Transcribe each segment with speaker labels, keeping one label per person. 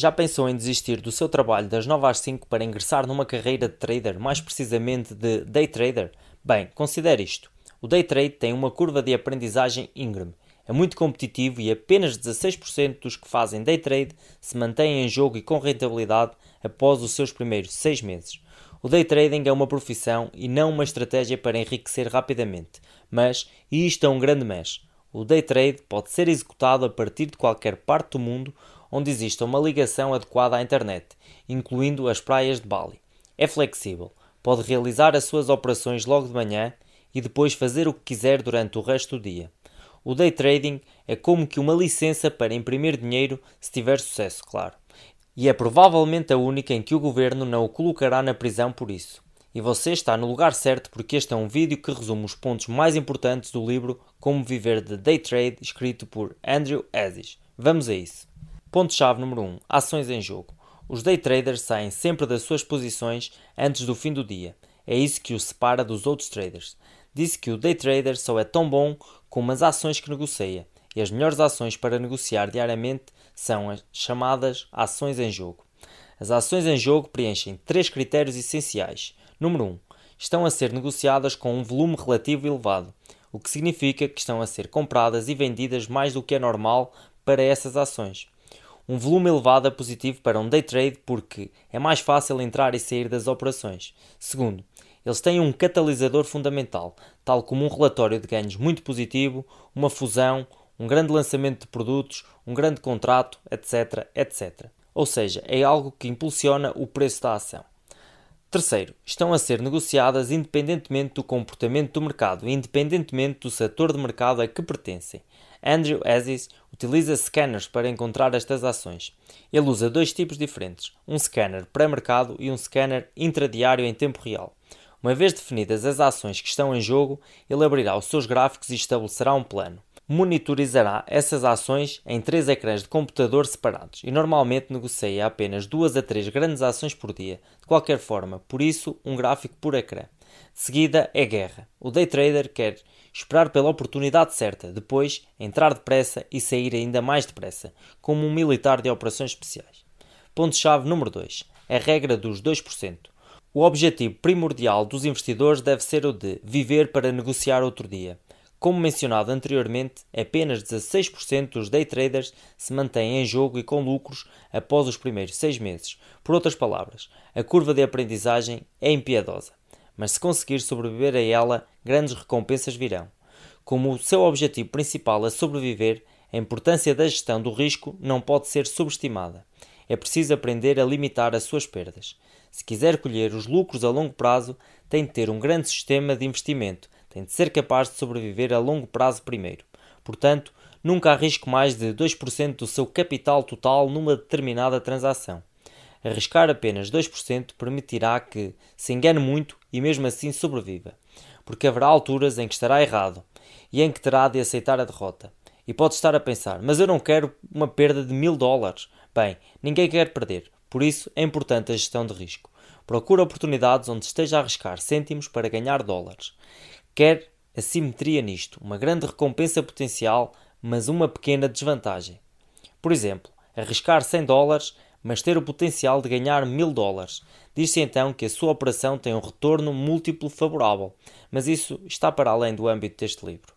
Speaker 1: Já pensou em desistir do seu trabalho das 9 às 5 para ingressar numa carreira de trader, mais precisamente de day trader? Bem, considere isto. O day trade tem uma curva de aprendizagem íngreme. É muito competitivo e apenas 16% dos que fazem day trade se mantêm em jogo e com rentabilidade após os seus primeiros 6 meses. O day trading é uma profissão e não uma estratégia para enriquecer rapidamente, mas, e isto é um grande mesh, o day trade pode ser executado a partir de qualquer parte do mundo onde exista uma ligação adequada à internet, incluindo as praias de Bali. É flexível, pode realizar as suas operações logo de manhã e depois fazer o que quiser durante o resto do dia. O day trading é como que uma licença para imprimir dinheiro se tiver sucesso, claro. E é provavelmente a única em que o governo não o colocará na prisão por isso. E você está no lugar certo porque este é um vídeo que resume os pontos mais importantes do livro Como Viver de Day Trade, escrito por Andrew Aziz. Vamos a isso. Ponto-chave número 1. Ações em jogo. Os day traders saem sempre das suas posições antes do fim do dia. É isso que os separa dos outros traders. Disse que o day trader só é tão bom como as ações que negocia. E as melhores ações para negociar diariamente são as chamadas ações em jogo. As ações em jogo preenchem três critérios essenciais. Número 1. Estão a ser negociadas com um volume relativo elevado, o que significa que estão a ser compradas e vendidas mais do que é normal para essas ações. Um volume elevado é positivo para um day trade porque é mais fácil entrar e sair das operações. Segundo, eles têm um catalisador fundamental, tal como um relatório de ganhos muito positivo, uma fusão, um grande lançamento de produtos, um grande contrato, etc, etc. Ou seja, é algo que impulsiona o preço da ação. Terceiro, estão a ser negociadas independentemente do comportamento do mercado independentemente do setor de mercado a que pertencem. Andrew Aziz utiliza scanners para encontrar estas ações. Ele usa dois tipos diferentes, um scanner pré-mercado e um scanner intradiário em tempo real. Uma vez definidas as ações que estão em jogo, ele abrirá os seus gráficos e estabelecerá um plano monitorizará essas ações em três ecrãs de computador separados e normalmente negocia apenas duas a três grandes ações por dia, de qualquer forma, por isso um gráfico por ecrã. De seguida é guerra. O day trader quer esperar pela oportunidade certa, depois entrar depressa e sair ainda mais depressa, como um militar de operações especiais. Ponto-chave número 2. A regra dos 2%. O objetivo primordial dos investidores deve ser o de viver para negociar outro dia. Como mencionado anteriormente, apenas 16% dos day traders se mantêm em jogo e com lucros após os primeiros seis meses. Por outras palavras, a curva de aprendizagem é impiedosa, mas se conseguir sobreviver a ela, grandes recompensas virão. Como o seu objetivo principal é sobreviver, a importância da gestão do risco não pode ser subestimada. É preciso aprender a limitar as suas perdas. Se quiser colher os lucros a longo prazo, tem de ter um grande sistema de investimento tem de ser capaz de sobreviver a longo prazo primeiro. Portanto, nunca arrisque mais de 2% do seu capital total numa determinada transação. Arriscar apenas 2% permitirá que se engane muito e mesmo assim sobreviva, porque haverá alturas em que estará errado e em que terá de aceitar a derrota. E pode estar a pensar, mas eu não quero uma perda de mil dólares. Bem, ninguém quer perder, por isso é importante a gestão de risco. Procure oportunidades onde esteja a arriscar cêntimos para ganhar dólares. Quer assimetria nisto, uma grande recompensa potencial, mas uma pequena desvantagem. Por exemplo, arriscar 100 dólares, mas ter o potencial de ganhar 1000 dólares. Diz-se então que a sua operação tem um retorno múltiplo favorável, mas isso está para além do âmbito deste livro.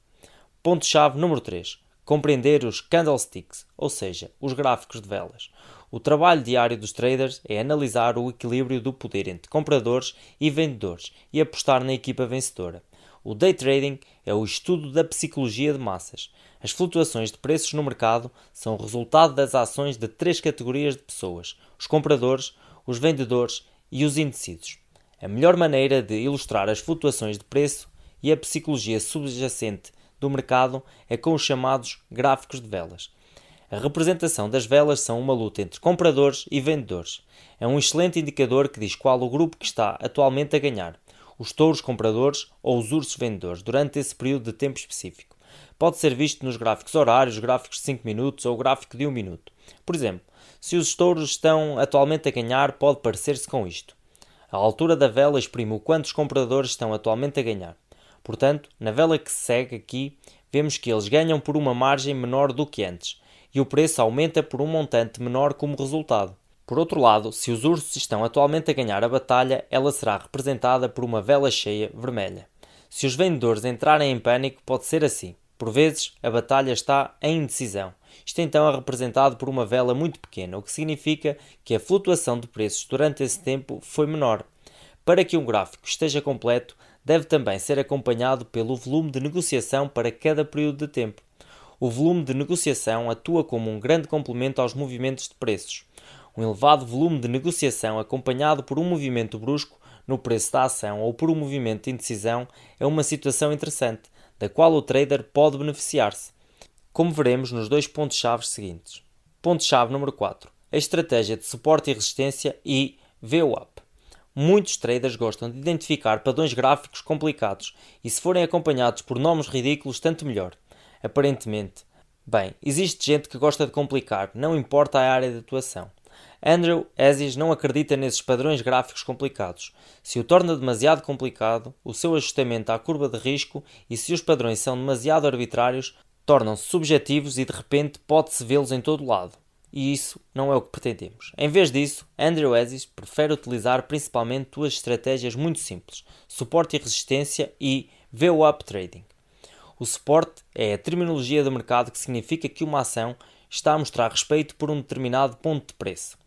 Speaker 1: Ponto-chave número 3. Compreender os candlesticks, ou seja, os gráficos de velas. O trabalho diário dos traders é analisar o equilíbrio do poder entre compradores e vendedores e apostar na equipa vencedora. O day trading é o estudo da psicologia de massas. As flutuações de preços no mercado são o resultado das ações de três categorias de pessoas: os compradores, os vendedores e os indecisos. A melhor maneira de ilustrar as flutuações de preço e a psicologia subjacente do mercado é com os chamados gráficos de velas. A representação das velas são uma luta entre compradores e vendedores. É um excelente indicador que diz qual o grupo que está atualmente a ganhar os touros compradores ou os ursos vendedores durante esse período de tempo específico. Pode ser visto nos gráficos horários, gráficos de 5 minutos ou gráfico de 1 minuto. Por exemplo, se os touros estão atualmente a ganhar, pode parecer-se com isto. A altura da vela exprime o quanto os compradores estão atualmente a ganhar. Portanto, na vela que se segue aqui, vemos que eles ganham por uma margem menor do que antes. e o preço aumenta por um montante menor como resultado. Por outro lado, se os ursos estão atualmente a ganhar a batalha, ela será representada por uma vela cheia vermelha. Se os vendedores entrarem em pânico, pode ser assim. Por vezes, a batalha está em indecisão. Isto então é representado por uma vela muito pequena, o que significa que a flutuação de preços durante esse tempo foi menor. Para que um gráfico esteja completo, deve também ser acompanhado pelo volume de negociação para cada período de tempo. O volume de negociação atua como um grande complemento aos movimentos de preços. Um elevado volume de negociação acompanhado por um movimento brusco no preço da ação ou por um movimento de indecisão é uma situação interessante, da qual o trader pode beneficiar-se, como veremos nos dois pontos-chave seguintes. Ponto-chave número 4. A estratégia de suporte e resistência e VWAP. Muitos traders gostam de identificar padrões gráficos complicados e, se forem acompanhados por nomes ridículos, tanto melhor. Aparentemente. Bem, existe gente que gosta de complicar, não importa a área de atuação. Andrew Aziz não acredita nesses padrões gráficos complicados. Se o torna demasiado complicado, o seu ajustamento à curva de risco e se os padrões são demasiado arbitrários, tornam-se subjetivos e de repente pode-se vê-los em todo lado. E isso não é o que pretendemos. Em vez disso, Andrew Aziz prefere utilizar principalmente duas estratégias muito simples: suporte e resistência e VWAP Trading. O suporte é a terminologia do mercado que significa que uma ação está a mostrar respeito por um determinado ponto de preço.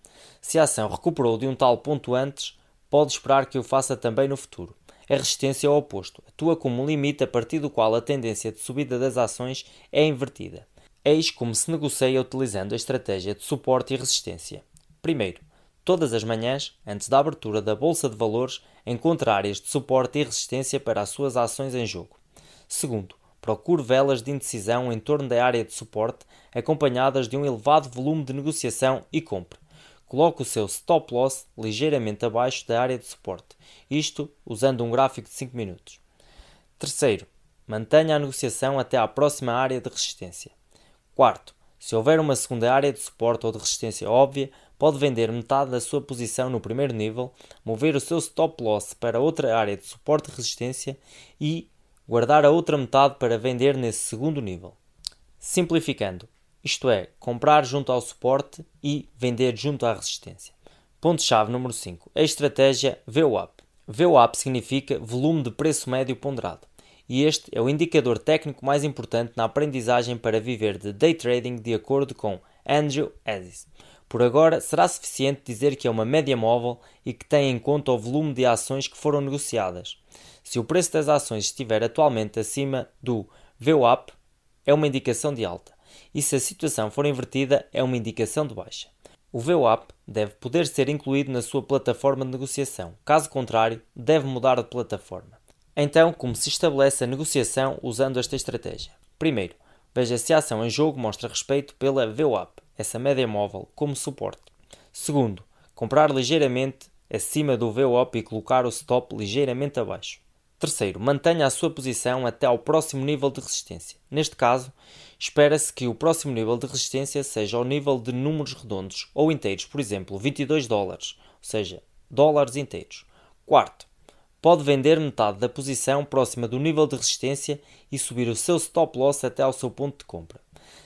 Speaker 1: Se a ação recuperou de um tal ponto antes, pode esperar que o faça também no futuro. A resistência é o oposto, atua como um limite a partir do qual a tendência de subida das ações é invertida. Eis como se negocia utilizando a estratégia de suporte e resistência. Primeiro, todas as manhãs, antes da abertura da Bolsa de Valores, encontra áreas de suporte e resistência para as suas ações em jogo. Segundo, procure velas de indecisão em torno da área de suporte, acompanhadas de um elevado volume de negociação e compre coloque o seu stop loss ligeiramente abaixo da área de suporte, isto usando um gráfico de 5 minutos. Terceiro, mantenha a negociação até à próxima área de resistência. Quarto, se houver uma segunda área de suporte ou de resistência óbvia, pode vender metade da sua posição no primeiro nível, mover o seu stop loss para outra área de suporte e resistência e guardar a outra metade para vender nesse segundo nível. Simplificando, isto é, comprar junto ao suporte e vender junto à resistência. Ponto-chave número 5. A estratégia VWAP. VWAP significa volume de preço médio ponderado, e este é o indicador técnico mais importante na aprendizagem para viver de day trading de acordo com Andrew Aziz. Por agora, será suficiente dizer que é uma média móvel e que tem em conta o volume de ações que foram negociadas. Se o preço das ações estiver atualmente acima do VWAP, é uma indicação de alta e se a situação for invertida, é uma indicação de baixa. O VWAP deve poder ser incluído na sua plataforma de negociação, caso contrário, deve mudar de plataforma. Então, como se estabelece a negociação usando esta estratégia? Primeiro, veja se a ação em jogo mostra respeito pela VWAP, essa média móvel, como suporte. Segundo, comprar ligeiramente acima do VWAP e colocar o stop ligeiramente abaixo. Terceiro, mantenha a sua posição até ao próximo nível de resistência. Neste caso, espera-se que o próximo nível de resistência seja ao nível de números redondos ou inteiros, por exemplo, 22 dólares, ou seja, dólares inteiros. Quarto, pode vender metade da posição próxima do nível de resistência e subir o seu stop loss até ao seu ponto de compra.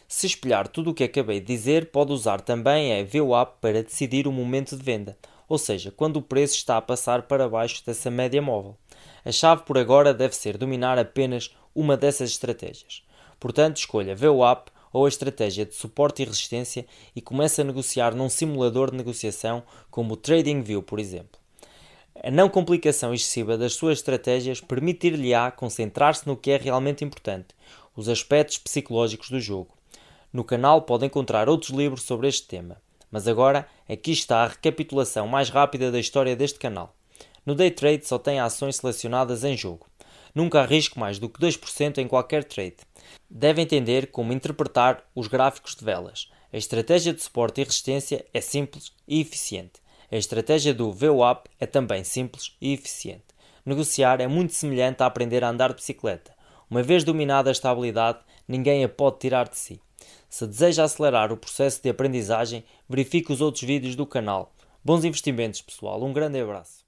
Speaker 1: Se espelhar tudo o que acabei de dizer, pode usar também a VWAP para decidir o momento de venda, ou seja, quando o preço está a passar para baixo dessa média móvel. A chave por agora deve ser dominar apenas uma dessas estratégias. Portanto, escolha VWAP ou a estratégia de suporte e resistência e comece a negociar num simulador de negociação como o TradingView, por exemplo. A não complicação excessiva das suas estratégias permitir-lhe-á concentrar-se no que é realmente importante, os aspectos psicológicos do jogo. No canal pode encontrar outros livros sobre este tema, mas agora aqui está a recapitulação mais rápida da história deste canal. No day trade só tem ações selecionadas em jogo. Nunca arrisco mais do que 2% em qualquer trade. Deve entender como interpretar os gráficos de velas. A estratégia de suporte e resistência é simples e eficiente. A estratégia do VWAP é também simples e eficiente. Negociar é muito semelhante a aprender a andar de bicicleta. Uma vez dominada a estabilidade, ninguém a pode tirar de si. Se deseja acelerar o processo de aprendizagem, verifique os outros vídeos do canal. Bons investimentos, pessoal. Um grande abraço.